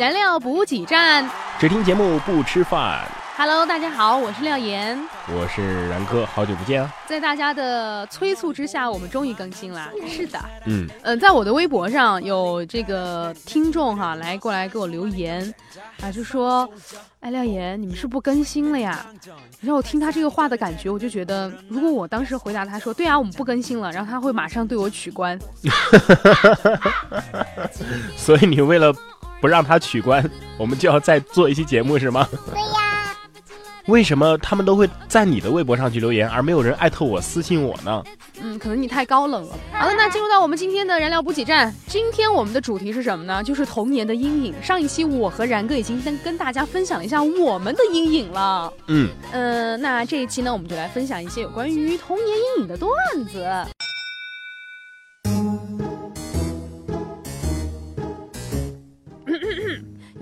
燃料补给站，只听节目不吃饭。Hello，大家好，我是廖岩。我是然哥，好久不见啊！在大家的催促之下，我们终于更新了。是的，嗯，呃，在我的微博上有这个听众哈来过来给我留言，啊，就说，哎，廖岩，你们是不更新了呀？然后我听他这个话的感觉，我就觉得，如果我当时回答他说，对啊，我们不更新了，然后他会马上对我取关。所以你为了不让他取关，我们就要再做一期节目是吗？对呀，为什么他们都会在你的微博上去留言，而没有人艾特我私信我呢？嗯，可能你太高冷了。好了，那进入到我们今天的燃料补给站。今天我们的主题是什么呢？就是童年的阴影。上一期我和然哥已经跟跟大家分享了一下我们的阴影了。嗯，呃，那这一期呢，我们就来分享一些有关于童年阴影的段子。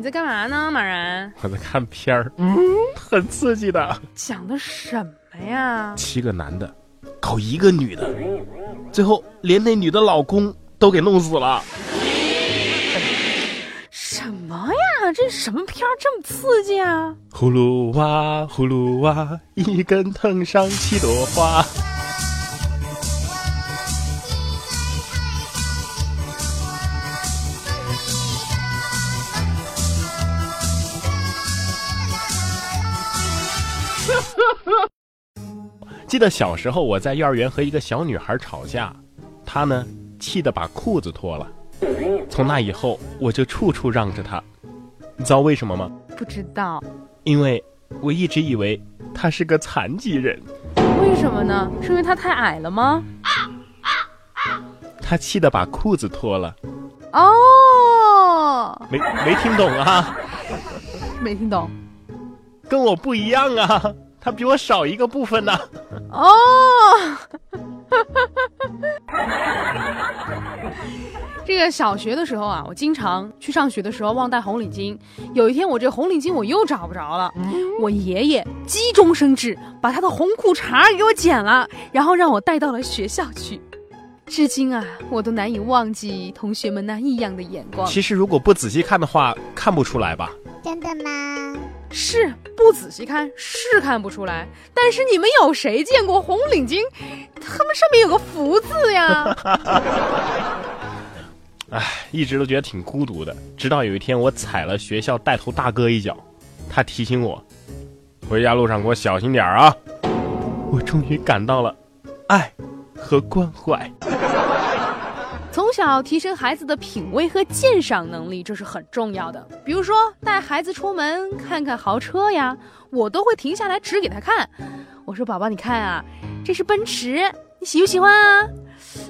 你在干嘛呢，马然？我在看片儿，嗯很刺激的。讲的什么呀？七个男的搞一个女的，最后连那女的老公都给弄死了。什么呀？这什么片儿这么刺激啊？葫芦娃，葫芦娃，一根藤上七朵花。记得小时候我在幼儿园和一个小女孩吵架，她呢气得把裤子脱了。从那以后，我就处处让着她。你知道为什么吗？不知道因为我一直以为她是个残疾人。为什么呢？是因为她太矮了吗？她气得把裤子脱了。哦，没没听懂啊？没听懂。跟我不一样啊，她比我少一个部分呢、哦，这个小学的时候啊，我经常去上学的时候忘带红领巾。有一天，我这红领巾我又找不着了，我爷爷急中生智，把他的红裤衩给我剪了，然后让我带到了学校去。至今啊，我都难以忘记同学们那异样的眼光。其实如果不仔细看的话，看不出来吧？真的吗？是不仔细看是看不出来，但是你们有谁见过红领巾？他们上面有个福字呀！哎，一直都觉得挺孤独的。直到有一天，我踩了学校带头大哥一脚，他提醒我，回家路上给我小心点儿啊！我终于感到了爱和关怀。从小提升孩子的品味和鉴赏能力，这是很重要的。比如说带孩子出门看看豪车呀，我都会停下来指给他看。我说：“宝宝，你看啊，这是奔驰，你喜不喜欢啊？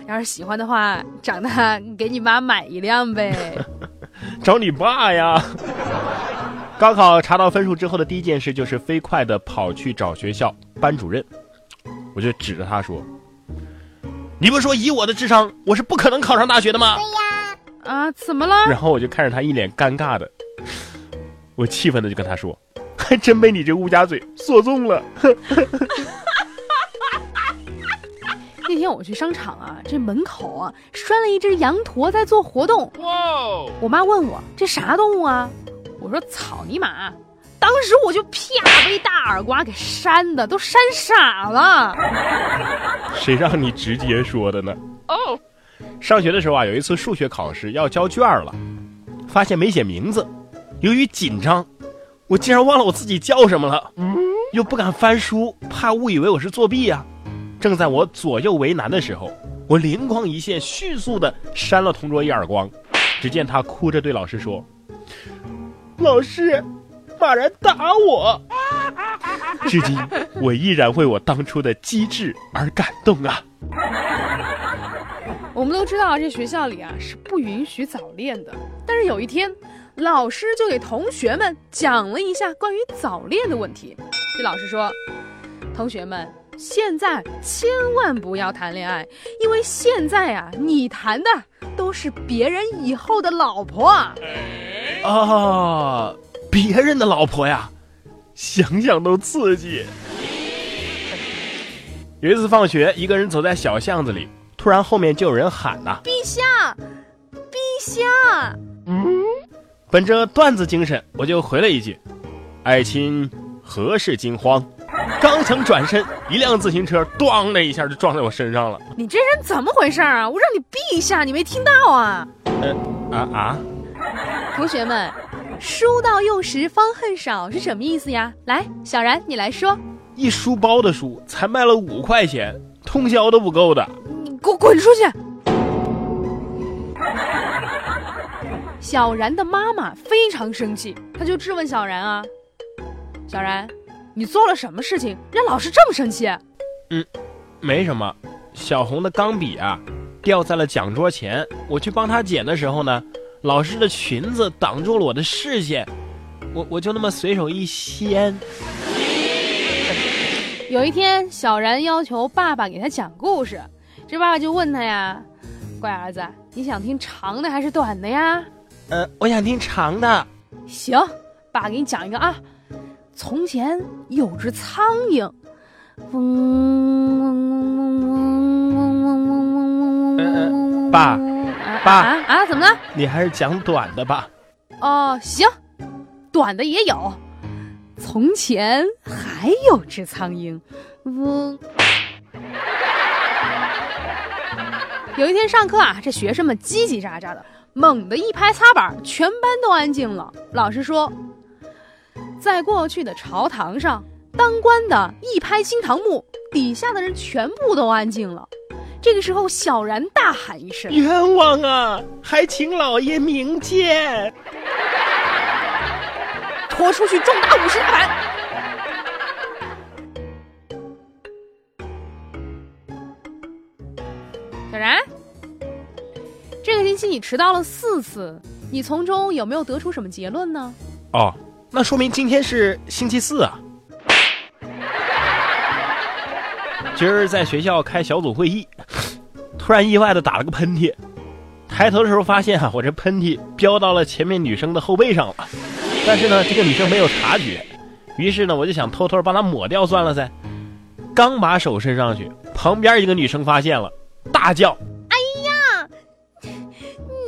要是喜欢的话，长大给你妈买一辆呗。找你爸呀！高考查到分数之后的第一件事就是飞快的跑去找学校班主任，我就指着他说：“你不说以我的智商，我是不可能考上大学的吗对呀，啊，怎么了？”然后我就看着他一脸尴尬的，我气愤的就跟他说：“还 真被你这乌鸦嘴说中了。那天我去商场啊，这门口啊拴了一只羊驼在做活动。”哇！我妈问我这啥动物啊？我说草泥马。当时我就啪被一大耳刮给扇的，都扇傻了。谁让你直接说的呢？哦，上学的时候啊，有一次数学考试要交卷了，发现没写名字，由于紧张，我竟然忘了我自己叫什么了，又不敢翻书，怕误以为我是作弊啊。正在我左右为难的时候，我灵光一现，迅速的扇了同桌一耳光。只见他哭着对老师说：“老师，马然打我。”至今，我依然为我当初的机智而感动啊！我们都知道这学校里啊是不允许早恋的，但是有一天，老师就给同学们讲了一下关于早恋的问题。这老师说：“同学们，现在千万不要谈恋爱，因为现在啊，你谈的都是别人以后的老婆。”啊，别人的老婆呀，想想都刺激。有一次放学，一个人走在小巷子里，突然后面就有人喊呐、陛下，陛下，嗯本着段子精神，我就回了一句：“爱卿何事惊慌？”刚想转身，一辆自行车“咣”的一下就撞在我身上了。你这人怎么回事啊？我让你避一下，你没听到啊？呃啊啊！同学们，书到用时方恨少是什么意思呀？来，小然你来说。一书包的书才卖了五块钱，通宵都不够的。你给我滚出去！小然的妈妈非常生气，她就质问小然啊：“小然。”你做了什么事情让老师这么生气？嗯，没什么。小红的钢笔啊，掉在了讲桌前。我去帮她捡的时候呢，老师的裙子挡住了我的视线，我我就那么随手一掀。有一天，小然要求爸爸给他讲故事，这爸爸就问他呀：“乖儿子，你想听长的还是短的呀？”“呃，我想听长的。”“行，爸给你讲一个啊。”从前有只苍蝇，嗡嗡嗡嗡嗡嗡嗡嗡嗡嗡嗡。爸，爸啊，怎么了？你还是讲短的吧。哦，行，短的也有。从前还有只苍蝇，嗡。有一天上课啊，这学生们叽叽喳喳的，猛地一拍擦板，全班都安静了。老师说。在过去的朝堂上，当官的一拍惊堂木，底下的人全部都安静了。这个时候，小然大喊一声：“冤枉啊！还请老爷明鉴，拖出去重打五十大板。”小然，这个星期你迟到了四次，你从中有没有得出什么结论呢？哦。那说明今天是星期四啊！今儿在学校开小组会议，突然意外的打了个喷嚏，抬头的时候发现啊，我这喷嚏飙到了前面女生的后背上了，但是呢，这个女生没有察觉，于是呢，我就想偷偷帮她抹掉算了噻。刚把手伸上去，旁边一个女生发现了，大叫。哎呀。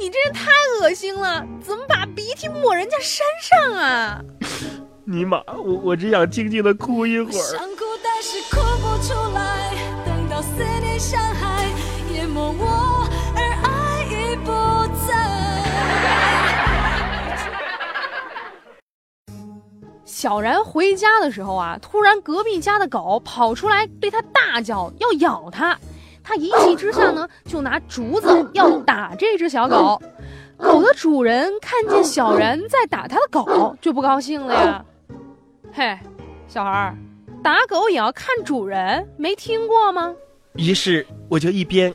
你这太恶心了，怎么把鼻涕抹人家身上啊？尼玛，我我只想静静的哭一会儿。小然回家的时候啊，突然隔壁家的狗跑出来对他大叫，要咬他。他一气之下呢，就拿竹子要打这只小狗。狗的主人看见小然在打他的狗，就不高兴了呀。嘿，小孩儿，打狗也要看主人，没听过吗？于是我就一边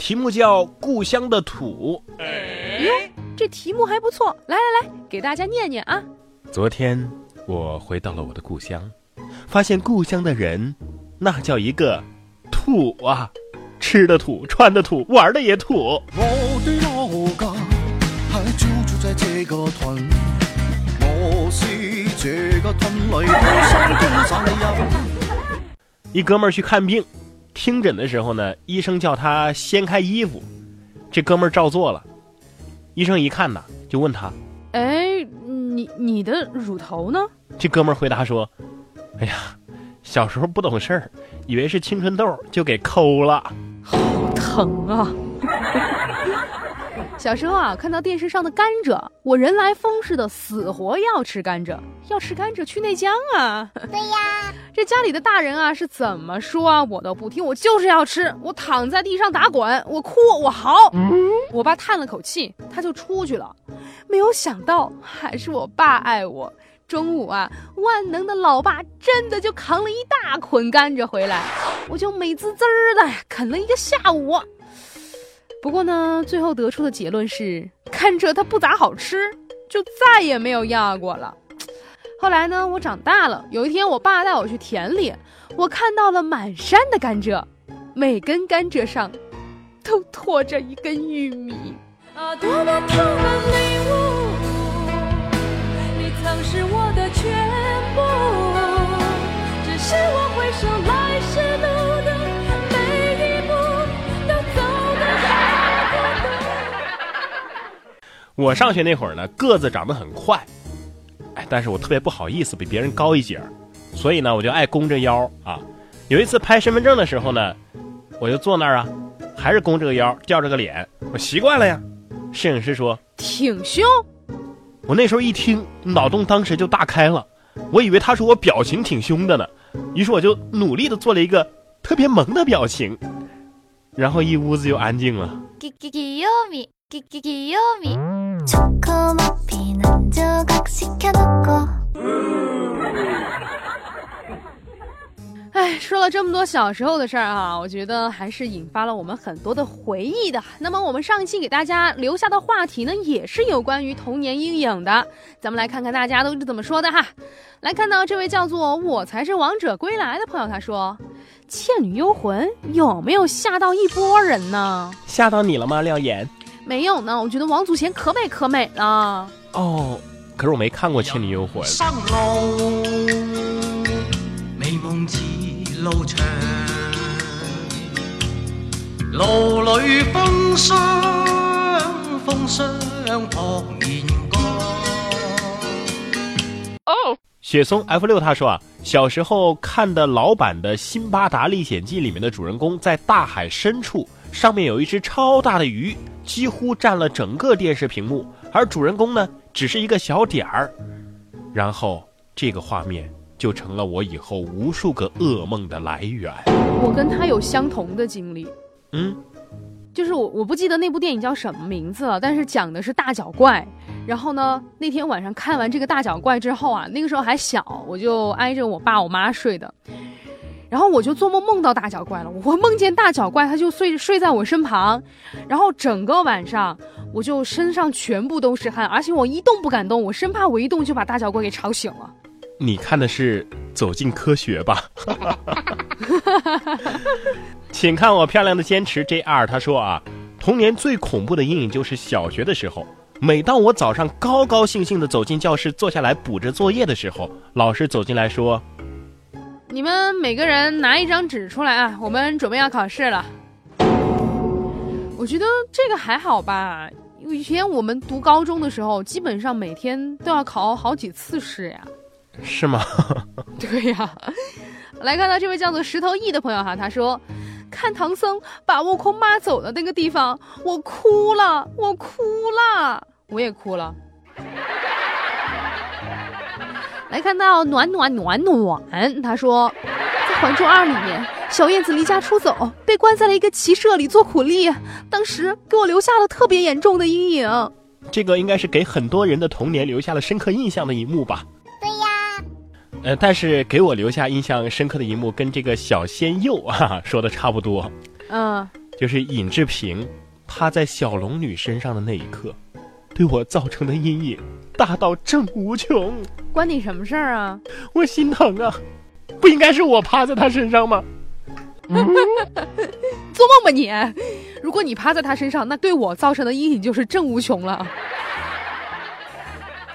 题目叫《故乡的土》。哟，这题目还不错，来来来，给大家念念啊。昨天我回到了我的故乡，发现故乡的人，那叫一个土啊，吃的土，穿的土，玩的也土。我的老家还就住在这个屯，我是这个屯里。一哥们儿去看病，听诊的时候呢，医生叫他掀开衣服，这哥们儿照做了。医生一看呐，就问他：“哎，你你的乳头呢？”这哥们儿回答说：“哎呀，小时候不懂事儿，以为是青春痘，就给抠了，好疼啊！”小时候啊，看到电视上的甘蔗，我人来疯似的，死活要吃甘蔗，要吃甘蔗去内江啊！对呀，这家里的大人啊是怎么说啊，我都不听，我就是要吃，我躺在地上打滚，我哭，我嚎。我爸叹了口气，他就出去了。没有想到，还是我爸爱我。中午啊，万能的老爸真的就扛了一大捆甘蔗回来，我就美滋滋的啃了一个下午。不过呢，最后得出的结论是，甘蔗它不咋好吃，就再也没有要过了。后来呢，我长大了，有一天我爸带我去田里，我看到了满山的甘蔗，每根甘蔗上都托着一根玉米。啊，多么痛的领悟，我上学那会儿呢，个子长得很快。哎但是我特别不好意思比别人高一截儿所以呢，我就爱弓着腰啊。有一次拍身份证的时候呢，我就坐那儿啊，还是弓着个腰，吊着个脸，我习惯了呀。摄影师说挺胸，我那时候一听，脑洞当时就大开了，我以为他说我表情挺凶的呢，于是我就努力的做了一个特别萌的表情，然后一屋子就安静了。哎，说了这么多小时候的事儿啊，我觉得还是引发了我们很多的回忆的。那么我们上一期给大家留下的话题呢，也是有关于童年阴影的。咱们来看看大家都是怎么说的哈。来看到这位叫做“我才是王者归来”的朋友，他说：“《倩女幽魂》有没有吓到一波人呢？吓到你了吗，廖岩？没有呢，我觉得王祖贤可美可美了。哦，可是我没看过《倩女幽魂》。上路，美梦似路长，路里风霜，风霜扑面光。哦，雪松 F 六他说啊，小时候看的老版的《辛巴达历险记》里面的主人公在大海深处。上面有一只超大的鱼，几乎占了整个电视屏幕，而主人公呢，只是一个小点儿。然后这个画面就成了我以后无数个噩梦的来源。我跟他有相同的经历，嗯，就是我我不记得那部电影叫什么名字了，但是讲的是大脚怪。然后呢，那天晚上看完这个大脚怪之后啊，那个时候还小，我就挨着我爸我妈睡的。然后我就做梦梦到大脚怪了，我梦见大脚怪，他就睡睡在我身旁，然后整个晚上我就身上全部都是汗，而且我一动不敢动，我生怕我一动就把大脚怪给吵醒了。你看的是《走进科学》吧？请看我漂亮的坚持 JR，他说啊，童年最恐怖的阴影就是小学的时候，每当我早上高高兴兴的走进教室坐下来补着作业的时候，老师走进来说。你们每个人拿一张纸出来啊，我们准备要考试了。我觉得这个还好吧，以前我们读高中的时候，基本上每天都要考好几次试呀。是吗？对呀。来看到这位叫做石头义的朋友哈，他说，看唐僧把悟空骂走的那个地方，我哭了，我哭了，我也哭了。来看到暖暖暖暖，他说，在《还珠二》里面，小燕子离家出走，被关在了一个骑社里做苦力，当时给我留下了特别严重的阴影。这个应该是给很多人的童年留下了深刻印象的一幕吧？对呀。呃，但是给我留下印象深刻的一幕，跟这个小鲜肉啊说的差不多。嗯，就是尹志平趴在小龙女身上的那一刻，对我造成的阴影。大到正无穷，关你什么事儿啊？我心疼啊！不应该是我趴在他身上吗？做梦吧你！如果你趴在他身上，那对我造成的阴影就是正无穷了。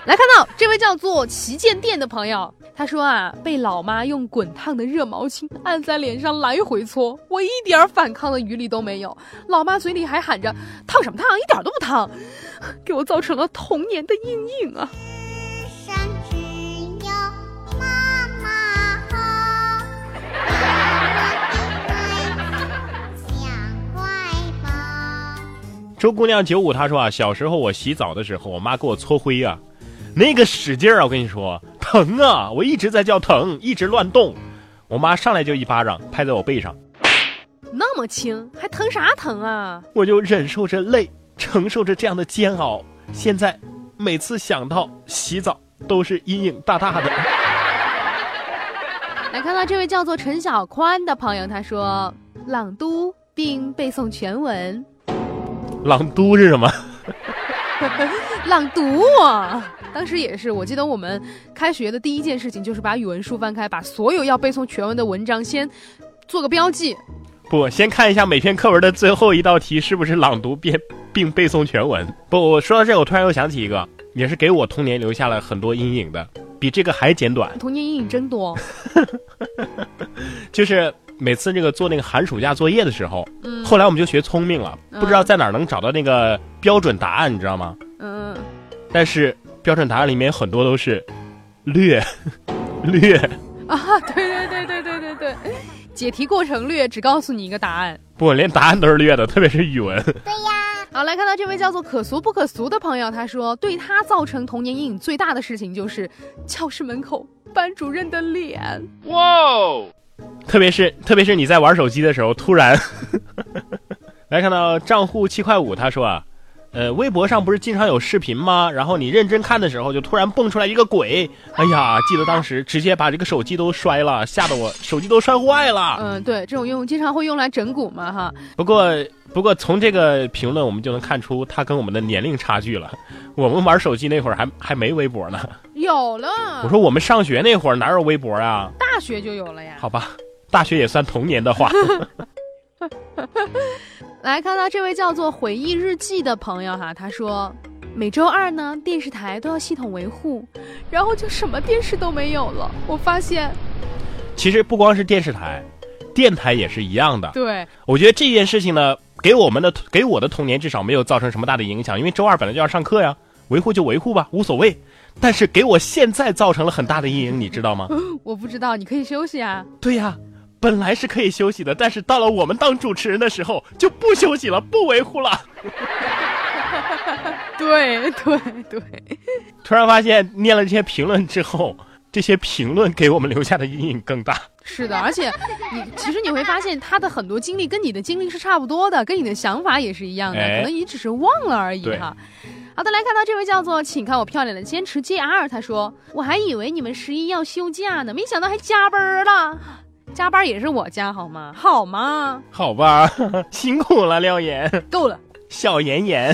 来看到这位叫做旗舰店的朋友，他说啊，被老妈用滚烫的热毛巾按在脸上来回搓，我一点反抗的余力都没有。老妈嘴里还喊着烫什么烫，一点都不烫，给我造成了童年的阴影啊。周姑娘九五她说啊，小时候我洗澡的时候，我妈给我搓灰啊。那个使劲儿啊！我跟你说，疼啊！我一直在叫疼，一直乱动。我妈上来就一巴掌拍在我背上，那么轻，还疼啥疼啊？我就忍受着累，承受着这样的煎熬。现在每次想到洗澡，都是阴影大大的。来看到这位叫做陈小宽的朋友，他说朗读并背诵全文。朗读是什么？朗读啊！当时也是，我记得我们开学的第一件事情就是把语文书翻开，把所有要背诵全文的文章先做个标记。不，先看一下每篇课文的最后一道题是不是朗读并并背诵全文。不，我说到这，我突然又想起一个，也是给我童年留下了很多阴影的，比这个还简短。童年阴影真多。就是每次这个做那个寒暑假作业的时候，嗯，后来我们就学聪明了，不知道在哪儿能找到那个标准答案，你知道吗？嗯。但是标准答案里面很多都是略 略啊，对对对对对对对。解题过程略，只告诉你一个答案。不，连答案都是略的，特别是语文。对呀。好，来看到这位叫做可俗不可俗的朋友，他说，对他造成童年阴影最大的事情就是教室门口班主任的脸。哇哦！特别是特别是你在玩手机的时候，突然 来看到账户七块五，他说啊。呃，微博上不是经常有视频吗？然后你认真看的时候，就突然蹦出来一个鬼。哎呀，记得当时直接把这个手机都摔了，吓得我手机都摔坏了。嗯，对，这种用经常会用来整蛊嘛，哈。不过，不过从这个评论我们就能看出他跟我们的年龄差距了。我们玩手机那会儿还还没微博呢。有了。我说我们上学那会儿哪有微博啊？大学就有了呀。好吧，大学也算童年的话。来看到这位叫做回忆日记的朋友哈，他说，每周二呢电视台都要系统维护，然后就什么电视都没有了。我发现，其实不光是电视台，电台也是一样的。对，我觉得这件事情呢，给我们的给我的童年至少没有造成什么大的影响，因为周二本来就要上课呀，维护就维护吧，无所谓。但是给我现在造成了很大的阴影，你知道吗？我不知道，你可以休息啊。对呀。本来是可以休息的，但是到了我们当主持人的时候就不休息了，不维护了。对对对，突然发现念了这些评论之后，这些评论给我们留下的阴影更大。是的，而且你其实你会发现他的很多经历跟你的经历是差不多的，跟你的想法也是一样的，可能你只是忘了而已哈。好的，来看到这位叫做“请看我漂亮的坚持 JR”，他说：“我还以为你们十一要休假呢，没想到还加班了。”加班也是我加好吗？好吗？好吧，辛苦了，廖岩。够了，小妍妍。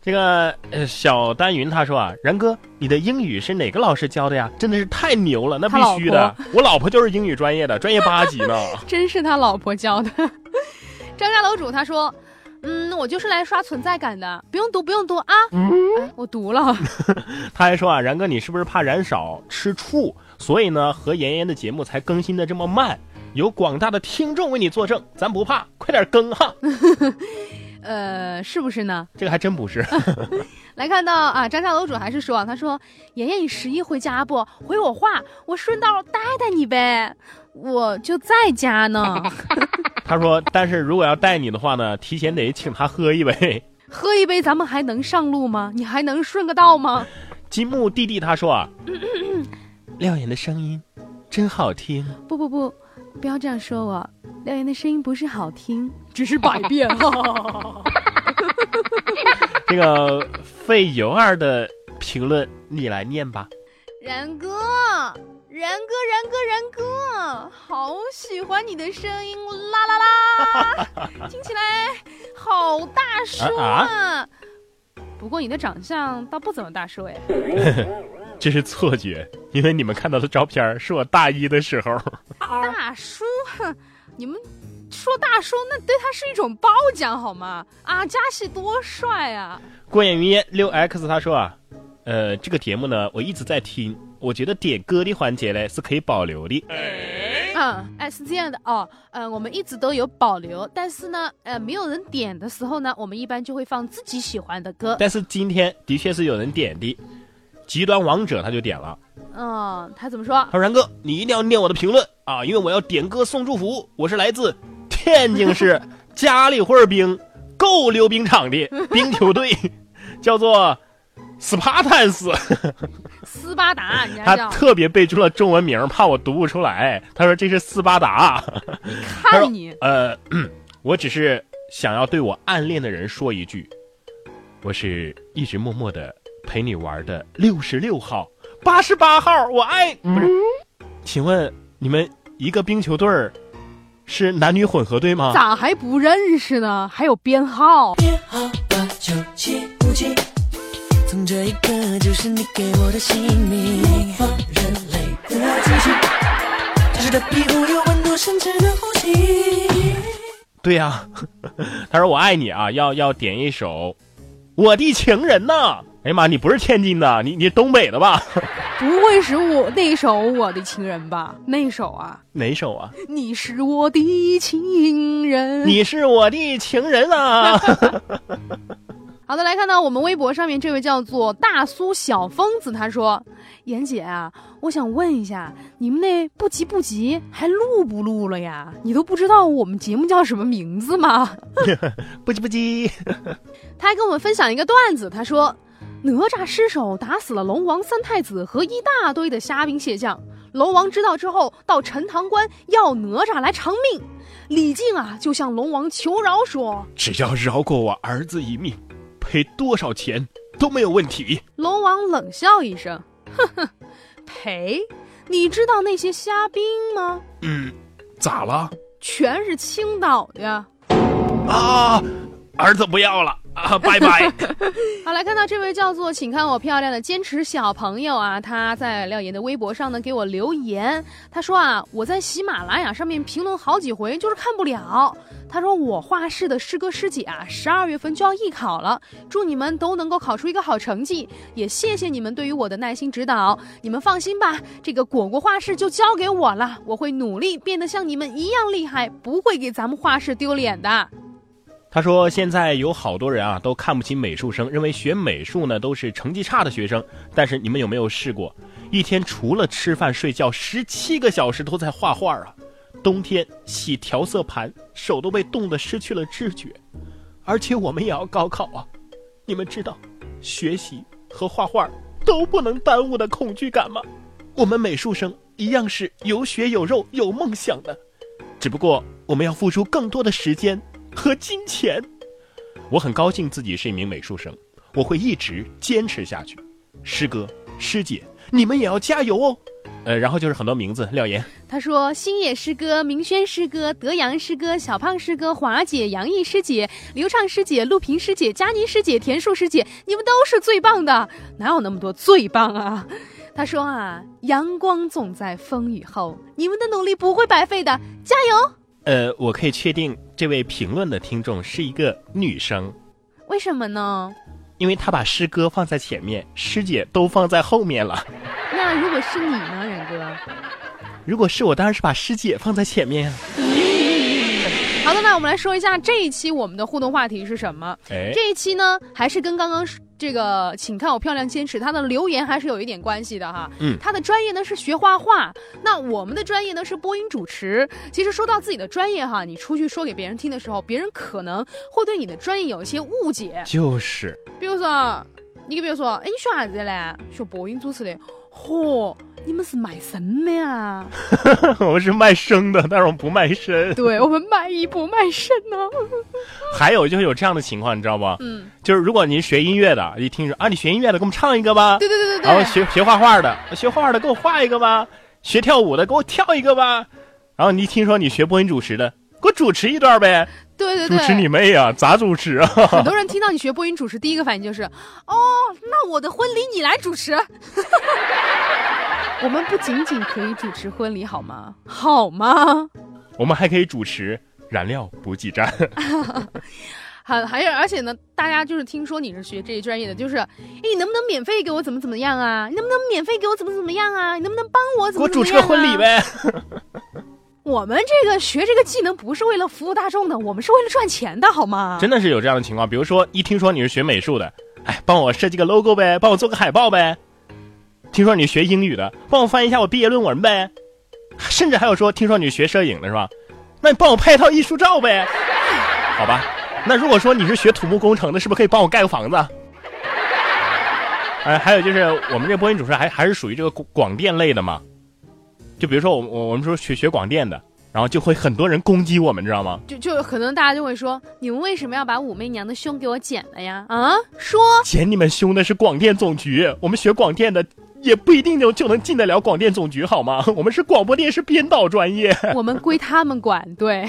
这个呃，小丹云他说啊，然哥，你的英语是哪个老师教的呀？真的是太牛了，那必须的。我老婆就是英语专业的，专业八级呢。真是他老婆教的。张家楼主他说，嗯，我就是来刷存在感的，不用读，不用读啊。嗯，我读了。他还说啊，然哥，你是不是怕燃少吃醋？所以呢，和妍妍的节目才更新的这么慢，有广大的听众为你作证，咱不怕，快点更哈。呃，是不是呢？这个还真不是。来看到啊，张家楼主还是说，他说妍妍你十一回家不？回我话，我顺道带带你呗，我就在家呢。他说，但是如果要带你的话呢，提前得请他喝一杯。喝一杯，咱们还能上路吗？你还能顺个道吗？金木弟弟他说啊。廖岩的声音真好听。不不不，不要这样说我。廖岩的声音不是好听，只是百变。这个费尤儿的评论你来念吧。然哥，然哥，然哥，然哥，好喜欢你的声音，啦啦啦，听起来好大叔啊。不过你的长相倒不怎么大叔哎。这是错觉，因为你们看到的照片是我大一的时候。大叔，哼，你们说大叔，那对他是一种褒奖好吗？啊，加戏多帅啊！过眼云烟六 X 他说啊，呃，这个节目呢，我一直在听，我觉得点歌的环节呢是可以保留的。嗯，哎，是这样的哦，嗯，我们一直都有保留，但是呢，呃，没有人点的时候呢，我们一般就会放自己喜欢的歌。但是今天的确是有人点的。极端王者他就点了，嗯，他怎么说？他说：“然哥，你一定要念我的评论啊，因为我要点歌送祝福。我是来自天津市嘉里会冰够溜冰场的 冰球队，叫做斯巴坦斯。斯巴达，他特别备注了中文名，怕我读不出来。他说这是斯巴达。看你，呃，我只是想要对我暗恋的人说一句，我是一直默默的。”陪你玩的六十六号、八十八号，我爱不是？请问你们一个冰球队儿是男女混合队吗？咋还不认识呢？还有编号？编号九七五七，从这一刻就是你给我的姓名，模仿人类的真实的皮肤有温度，深沉的呼吸。对呀、他说我爱你啊，要要点一首《我的情人》呐。哎呀妈，你不是天津的，你你东北的吧？不会是我那首《我的情人》吧？那首啊，哪首啊？你是我的情人。你是我的情人啊！好的，来看到我们微博上面这位叫做大苏小疯子，他说：“妍姐啊，我想问一下，你们那不急不急还录不录了呀？你都不知道我们节目叫什么名字吗？” 不急不急，他还跟我们分享一个段子，他说：“哪吒失手打死了龙王三太子和一大堆的虾兵蟹将，龙王知道之后到陈塘关要哪吒来偿命，李靖啊就向龙王求饶说。”只要饶过我儿子一命，赔多少钱都没有问题。龙王冷笑一声，哼哼，赔？你知道那些虾兵吗？嗯，咋了？全是青岛的呀。啊，儿子不要了啊，拜拜。好，来看到这位叫做“请看我漂亮”的坚持小朋友啊，他在廖岩的微博上呢给我留言，他说啊，我在喜马拉雅上面评论好几回，就是看不了。他说我画室的师哥师姐啊，十二月份就要艺考了，祝你们都能够考出一个好成绩，也谢谢你们对于我的耐心指导。你们放心吧，这个果果画室就交给我了，我会努力变得像你们一样厉害，不会给咱们画室丢脸的。他说：“现在有好多人啊，都看不起美术生，认为学美术呢都是成绩差的学生。但是你们有没有试过，一天除了吃饭睡觉，十七个小时都在画画啊？冬天洗调色盘，手都被冻得失去了知觉。而且我们也要高考啊，你们知道，学习和画画都不能耽误的恐惧感吗？我们美术生一样是有血有肉有梦想的，只不过我们要付出更多的时间。”和金钱，我很高兴自己是一名美术生，我会一直坚持下去。师哥、师姐，你们也要加油哦。呃，然后就是很多名字，廖岩。他说：星野师哥、明轩师哥、德阳师哥、小胖师哥、华姐、杨毅师姐、刘畅师姐、陆平师姐、佳妮师姐、田树师姐，你们都是最棒的，哪有那么多最棒啊？他说啊，阳光总在风雨后，你们的努力不会白费的，加油！呃，我可以确定这位评论的听众是一个女生，为什么呢？因为她把师哥放在前面，师姐都放在后面了。那如果是你呢，冉哥？如果是我，当然是把师姐放在前面啊。好的，那我们来说一下这一期我们的互动话题是什么？哎，这一期呢，还是跟刚刚这个，请看我漂亮坚持，他的留言还是有一点关系的哈。嗯，他的专业呢是学画画，那我们的专业呢是播音主持。其实说到自己的专业哈，你出去说给别人听的时候，别人可能会对你的专业有一些误解。就是，比如说，你比如说，哎，你学啥子的嘞？学播音主持的。嚯，你们是卖身的呀？我们是卖生的，但是我们不卖身。对我们卖艺不卖身呢、还有就是有这样的情况，你知道不？嗯，就是如果您学音乐的，一听说啊，你学音乐的，给我们唱一个吧。对对对对对。然后学学画画的，学画画的给我画一个吧；学跳舞的给我跳一个吧。然后你一听说你学播音主持的，给我主持一段呗。对对对，主持你妹啊！咋主持啊？很多人听到你学播音主持，第一个反应就是，哦，那我的婚礼你来主持。我们不仅仅可以主持婚礼，好吗？好吗？我们还可以主持燃料补给站。还还有，而且呢，大家就是听说你是学这一专业的，就是，哎，你能不能免费给我怎么怎么样啊？你能不能免费给我怎么怎么样啊？你能不能帮我怎给我主么怎么样、啊？持个婚礼。呗。我们这个学这个技能不是为了服务大众的，我们是为了赚钱的，好吗？真的是有这样的情况，比如说一听说你是学美术的，哎，帮我设计个 logo 呗，帮我做个海报呗。听说你学英语的，帮我翻译一下我毕业论文呗。甚至还有说，听说你是学摄影的是吧？那你帮我拍一套艺术照呗。好吧，那如果说你是学土木工程的，是不是可以帮我盖个房子？哎，还有就是我们这播音主持还还是属于这个广广电类的嘛。就比如说我我我们说学学广电的，然后就会很多人攻击我们，知道吗？就就可能大家就会说，你们为什么要把武媚娘的胸给我剪了呀？啊，说剪你们胸的是广电总局，我们学广电的也不一定就就能进得了广电总局，好吗？我们是广播电视编导专业，我们归他们管，对。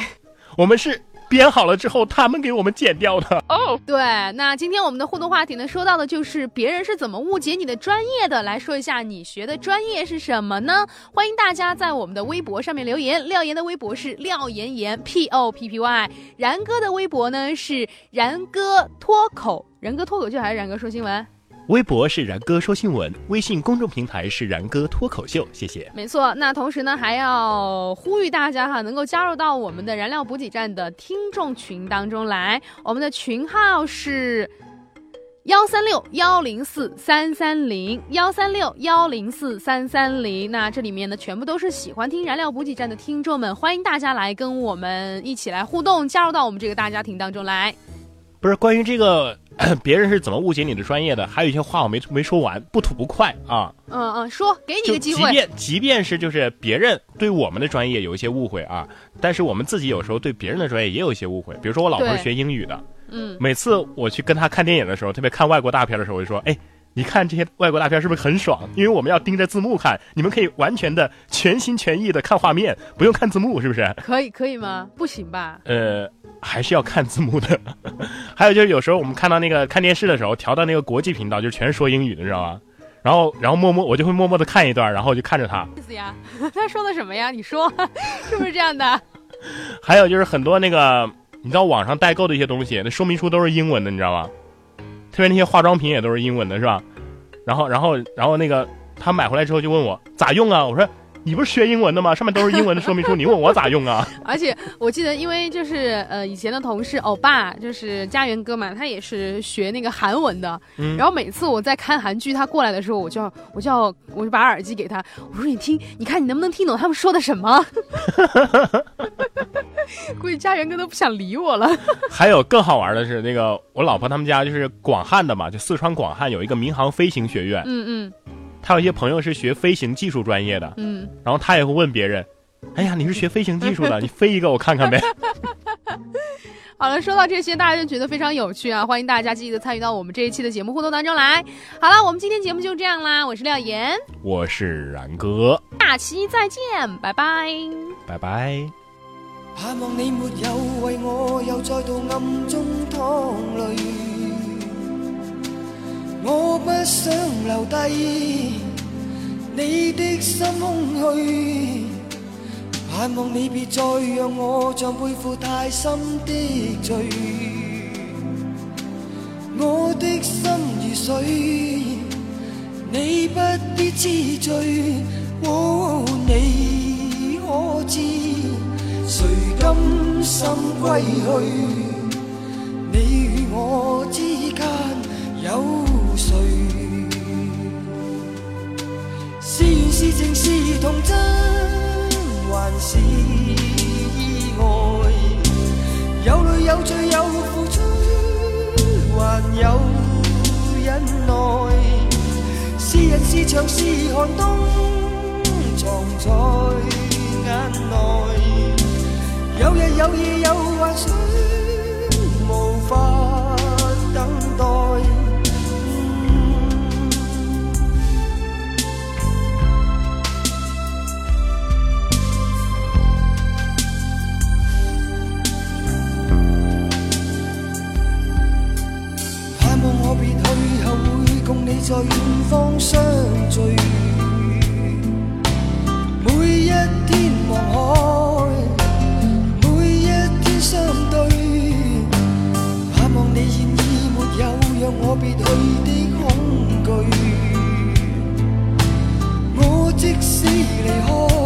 我们是编好了之后他们给我们剪掉的。哦，对，那今天我们的互动话题呢，说到的就是别人是怎么误解你的专业的。来说一下你学的专业是什么呢？欢迎大家在我们的微博上面留言。廖岩的微博是廖岩岩 P O P P Y，然哥的微博呢是然哥脱口，然哥脱口秀还是然哥说新闻？微博是然哥说新闻，微信公众平台是然哥脱口秀，谢谢。没错，那同时呢，还要呼吁大家哈，能够加入到我们的燃料补给站的听众群当中来。我们的群号是幺三六幺零四三三零幺三六幺零四三三零。那这里面呢，全部都是喜欢听燃料补给站的听众们，欢迎大家来跟我们一起来互动，加入到我们这个大家庭当中来。不是关于这个。别人是怎么误解你的专业的？还有一些话我没没说完，不吐不快啊！嗯嗯，说，给你个机会。即便即便是就是别人对我们的专业有一些误会啊，但是我们自己有时候对别人的专业也有一些误会。比如说我老婆是学英语的，嗯，每次我去跟她看电影的时候，特别看外国大片的时候，我就说，哎。你看这些外国大片是不是很爽？因为我们要盯着字幕看，你们可以完全的全心全意的看画面，不用看字幕，是不是？可以，可以吗？不行吧？呃，还是要看字幕的。还有就是有时候我们看到那个看电视的时候，调到那个国际频道，就全是说英语的，你知道吗？然后，然后默默我就会默默的看一段，然后我就看着他。意思呀？他说的什么呀？你说 是不是这样的？还有就是很多那个你知道网上代购的一些东西，那说明书都是英文的，你知道吗？特别那些化妆品也都是英文的，是吧？然后，然后，然后那个他买回来之后就问我咋用啊？我说你不是学英文的吗？上面都是英文的说明书，你问我咋用啊？而且我记得，因为就是呃以前的同事欧巴，就是家园哥嘛，他也是学那个韩文的。嗯。然后每次我在看韩剧，他过来的时候，我就要我就要我就把耳机给他，我说你听，你看你能不能听懂他们说的什么？估计家园哥都不想理我了。还有更好玩的是，那个我老婆他们家就是广汉的嘛，就四川广汉有一个民航飞行学院。嗯嗯。他有一些朋友是学飞行技术专业的。嗯。然后他也会问别人：“哎呀，你是学飞行技术的，你飞一个我看看呗。”好了，说到这些，大家就觉得非常有趣啊！欢迎大家积极的参与到我们这一期的节目互动当中来。好了，我们今天节目就这样啦。我是廖岩，我是然哥，下期再见，拜拜，拜拜。盼望你没有为我又再度暗中淌泪，我不想留低你的心空虚。盼望你别再让我像背负太深的罪，我的心如水，你不必知罪。哦，你可知？谁甘心归去？你与我之间有谁？是缘是情是童真，还是意外？有泪有罪有付出，还有忍耐。是人是墙是寒冬，藏在眼内。有日有夜有幻想，无法等待。在远方相聚每一天望海每一天相对。盼望你现已没有让我别去的恐惧。我即使离开